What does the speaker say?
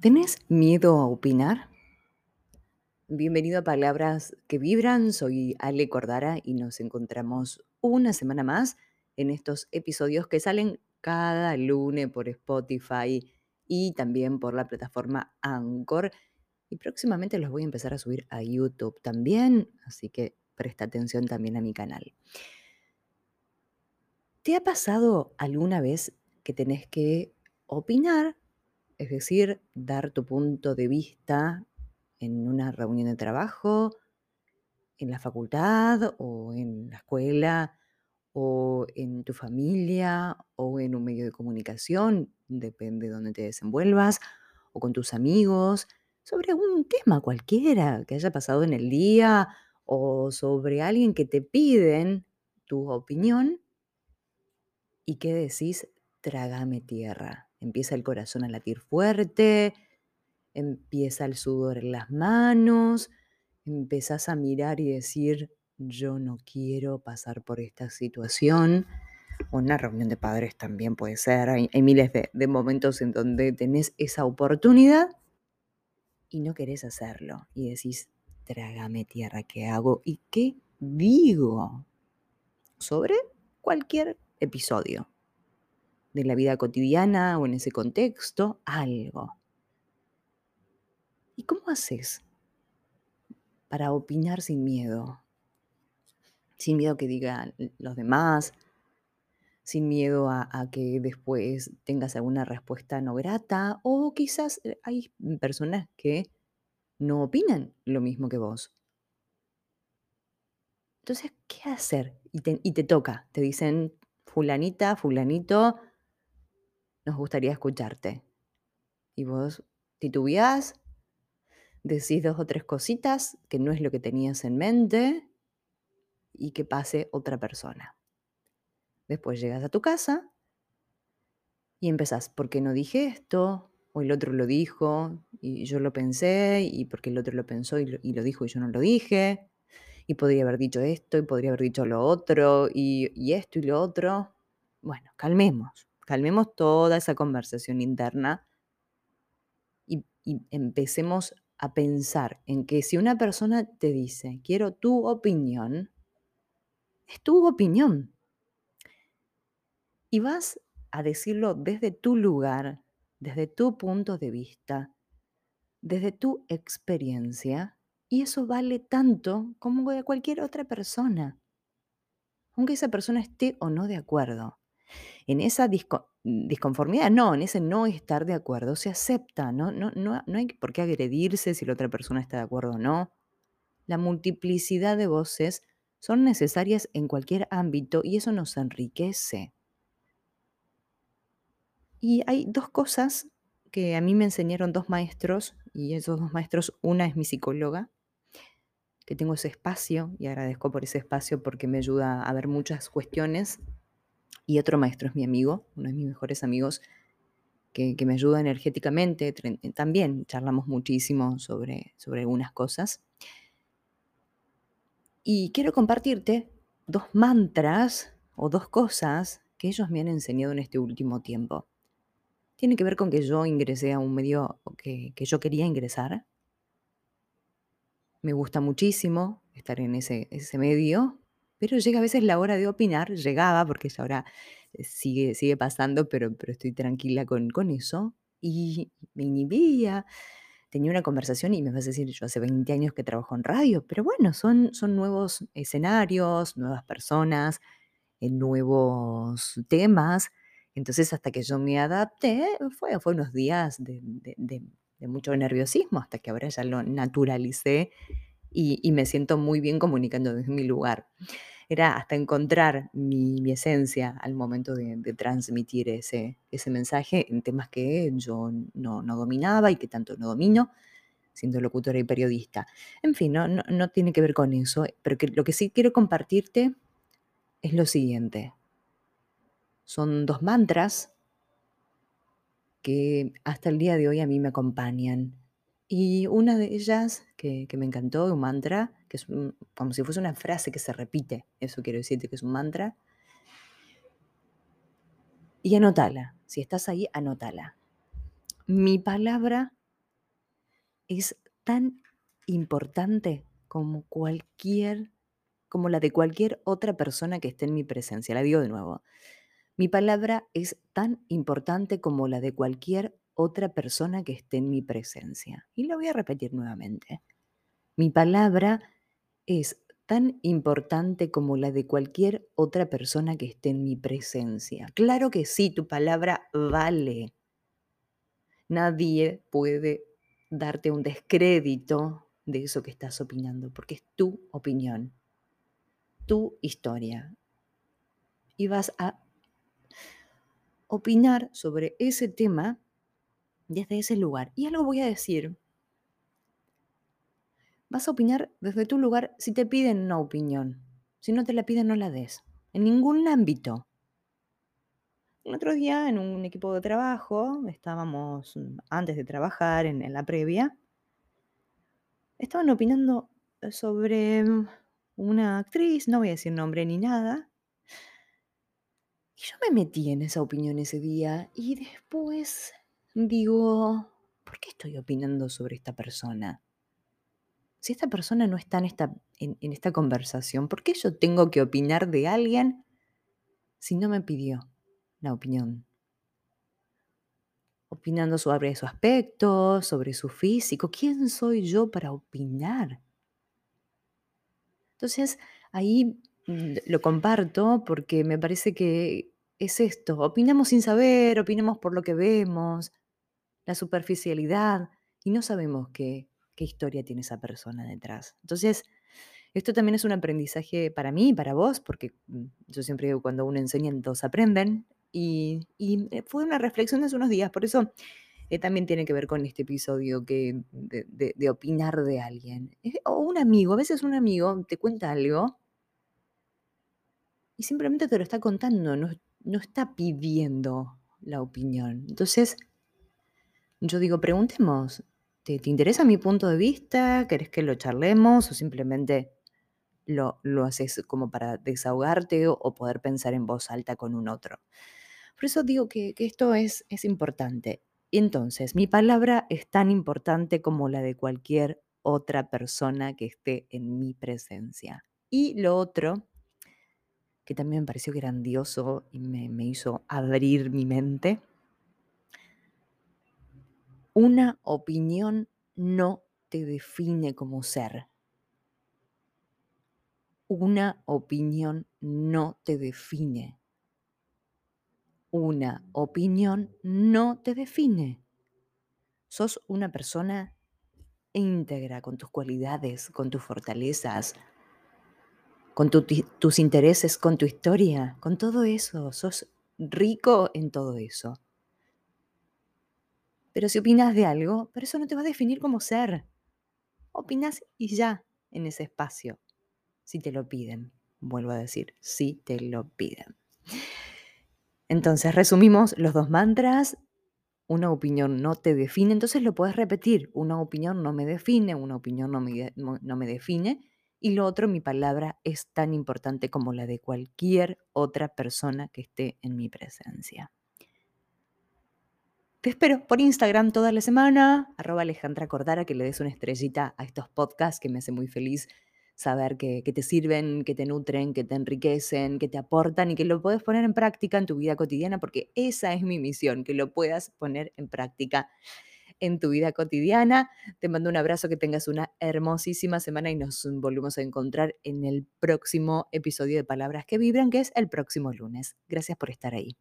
¿Tenés miedo a opinar? Bienvenido a Palabras que Vibran, soy Ale Cordara y nos encontramos una semana más en estos episodios que salen cada lunes por Spotify y también por la plataforma Anchor. Y próximamente los voy a empezar a subir a YouTube también, así que presta atención también a mi canal. ¿Te ha pasado alguna vez que tenés que opinar es decir, dar tu punto de vista en una reunión de trabajo, en la facultad o en la escuela o en tu familia o en un medio de comunicación, depende de dónde te desenvuelvas, o con tus amigos, sobre un tema cualquiera que haya pasado en el día o sobre alguien que te piden tu opinión y que decís, trágame tierra empieza el corazón a latir fuerte, empieza el sudor en las manos, empezás a mirar y decir, yo no quiero pasar por esta situación. Una reunión de padres también puede ser. Hay, miles de, de momentos en donde tenés esa oportunidad y no querés hacerlo. Y decís, trágame tierra, ¿qué hago? ¿Y qué digo? Sobre cualquier episodio de la vida cotidiana o en ese contexto, algo. ¿Y cómo haces para opinar sin miedo? Sin miedo que digan los demás, sin miedo a, que después tengas alguna respuesta no grata, o quizás eh, hay personas que no opinan lo mismo que vos. Entonces, ¿qué hacer? Y te, y te toca, te dicen, fulanita, fulanito, nos gustaría escucharte. Y vos titubeás, decís dos o tres cositas que no es lo que tenías en mente y que pase otra persona. Después llegas a tu casa y empezás, ¿por qué no dije esto? O el otro lo dijo y yo lo pensé y porque el otro lo pensó y lo, dijo y yo no lo dije. Y podría haber dicho esto y podría haber dicho lo otro y, y esto y lo otro. Bueno, calmemos calmemos toda esa conversación interna y, empecemos a pensar en que si una persona te dice, quiero tu opinión, es tu opinión. Y vas a decirlo desde tu lugar, desde tu punto de vista, desde tu experiencia, y eso vale tanto como de cualquier otra persona, aunque esa persona esté o no de acuerdo en esa disconformidad, no, en ese no estar de acuerdo, se acepta, ¿no? No, no, no hay por qué agredirse si la otra persona está de acuerdo o no. La multiplicidad de voces son necesarias en cualquier ámbito y eso nos enriquece. Y hay dos cosas que a mí me enseñaron dos maestros, y esos dos maestros, una es mi psicóloga, que tengo ese espacio y agradezco por ese espacio porque me ayuda a ver muchas cuestiones y otro maestro es mi amigo, uno de mis mejores amigos, que, me ayuda energéticamente. También charlamos muchísimo sobre, sobre algunas cosas. Y quiero compartirte dos mantras o dos cosas que ellos me han enseñado en este último tiempo. Tiene que ver con que yo ingresé a un medio que, que yo quería ingresar. Me gusta muchísimo estar en ese, ese medio, pero llega a veces la hora de opinar, llegaba, porque ya ahora eh, sigue, sigue pasando, pero, pero estoy tranquila con, con eso, y me inhibía. Tenía una conversación y me vas a decir, yo hace 20 años que trabajo en radio, pero bueno, son, son nuevos escenarios, nuevas personas, eh, nuevos temas. Entonces, hasta que yo me adapté, fue, fue unos días de, de mucho nerviosismo, hasta que ahora ya lo naturalicé y, me siento muy bien comunicando desde mi lugar. Era hasta encontrar mi, esencia al momento de, transmitir ese, ese mensaje en temas que yo no, dominaba y que tanto no domino, siendo locutora y periodista. En fin, no, no, tiene que ver con eso, pero lo que sí quiero compartirte es lo siguiente. Son dos mantras que hasta el día de hoy a mí me acompañan y una de ellas que, me encantó, un mantra, que es como si fuese una frase que se repite, eso quiero decirte que es un mantra. Y anótala, si estás ahí, anótala. Mi palabra es tan importante como cualquier, como la de cualquier otra persona que esté en mi presencia. La digo de nuevo. Mi palabra es tan importante como la de cualquier otra persona que esté en mi presencia. Y lo voy a repetir nuevamente. Mi palabra es tan importante como la de cualquier otra persona que esté en mi presencia. Claro que sí, tu palabra vale. Nadie puede darte un descrédito de eso que estás opinando, porque es tu opinión, tu historia. Y vas a opinar sobre ese tema desde ese lugar. Y algo voy a decir. Vas a opinar desde tu lugar si te piden una opinión. Si no te la piden, no la des. En ningún ámbito. El otro día en un equipo de trabajo, estábamos antes de trabajar en, la previa, estaban opinando sobre una actriz, no voy a decir nombre ni nada, y yo me metí en esa opinión ese día y después digo, ¿por qué estoy opinando sobre esta persona? Si esta persona no está en esta, conversación, ¿por qué yo tengo que opinar de alguien si no me pidió la opinión? Opinando sobre su aspecto, sobre su físico. ¿Quién soy yo para opinar? Entonces, ahí mm, lo comparto porque me parece que es esto, opinamos sin saber, opinamos por lo que vemos, la superficialidad, y no sabemos qué, qué historia tiene esa persona detrás. Entonces, esto también es un aprendizaje para mí y para vos, porque mm, yo siempre digo, cuando uno enseña, todos aprenden, y, eh, fue una reflexión de hace unos días, por eso eh, también tiene que ver con este episodio que, de, opinar de alguien. O un amigo, a veces un amigo te cuenta algo y simplemente te lo está contando, no, no está pidiendo la opinión. Entonces, yo digo, preguntemos, ¿te, ¿te, interesa mi punto de vista? ¿Querés que lo charlemos o simplemente lo, lo haces como para desahogarte o, poder pensar en voz alta con un otro? Por eso digo que, esto es, es importante. Entonces, mi palabra es tan importante como la de cualquier otra persona que esté en mi presencia. Y lo otro que también me pareció grandioso y me, hizo abrir mi mente. Una opinión no te define como ser. Una opinión no te define. Una opinión no te define. Sos una persona íntegra con tus cualidades, con tus fortalezas, con tus intereses, con tu historia, con todo eso. Sos rico en todo eso. Pero si opinas de algo, pero eso no te va a definir como ser. Opinas y ya en ese espacio, si te lo piden. Vuelvo a decir, si te lo piden. Entonces, resumimos los dos mantras. Una opinión no te define, entonces lo puedes repetir. Una opinión no me define, una opinión no me, no me define. Y lo otro, mi palabra es tan importante como la de cualquier otra persona que esté en mi presencia. Te espero por Instagram toda la semana, arroba Alejandra Cordara, que le des una estrellita a estos podcasts que me hace muy feliz saber que, que, te sirven, que te nutren, que te enriquecen, que te aportan y que lo puedes poner en práctica en tu vida cotidiana, porque esa es mi misión, que lo puedas poner en práctica en tu vida cotidiana. Te mando un abrazo, que tengas una hermosísima semana y nos volvemos a encontrar en el próximo episodio de Palabras que Vibran, que es el próximo lunes. Gracias por estar ahí.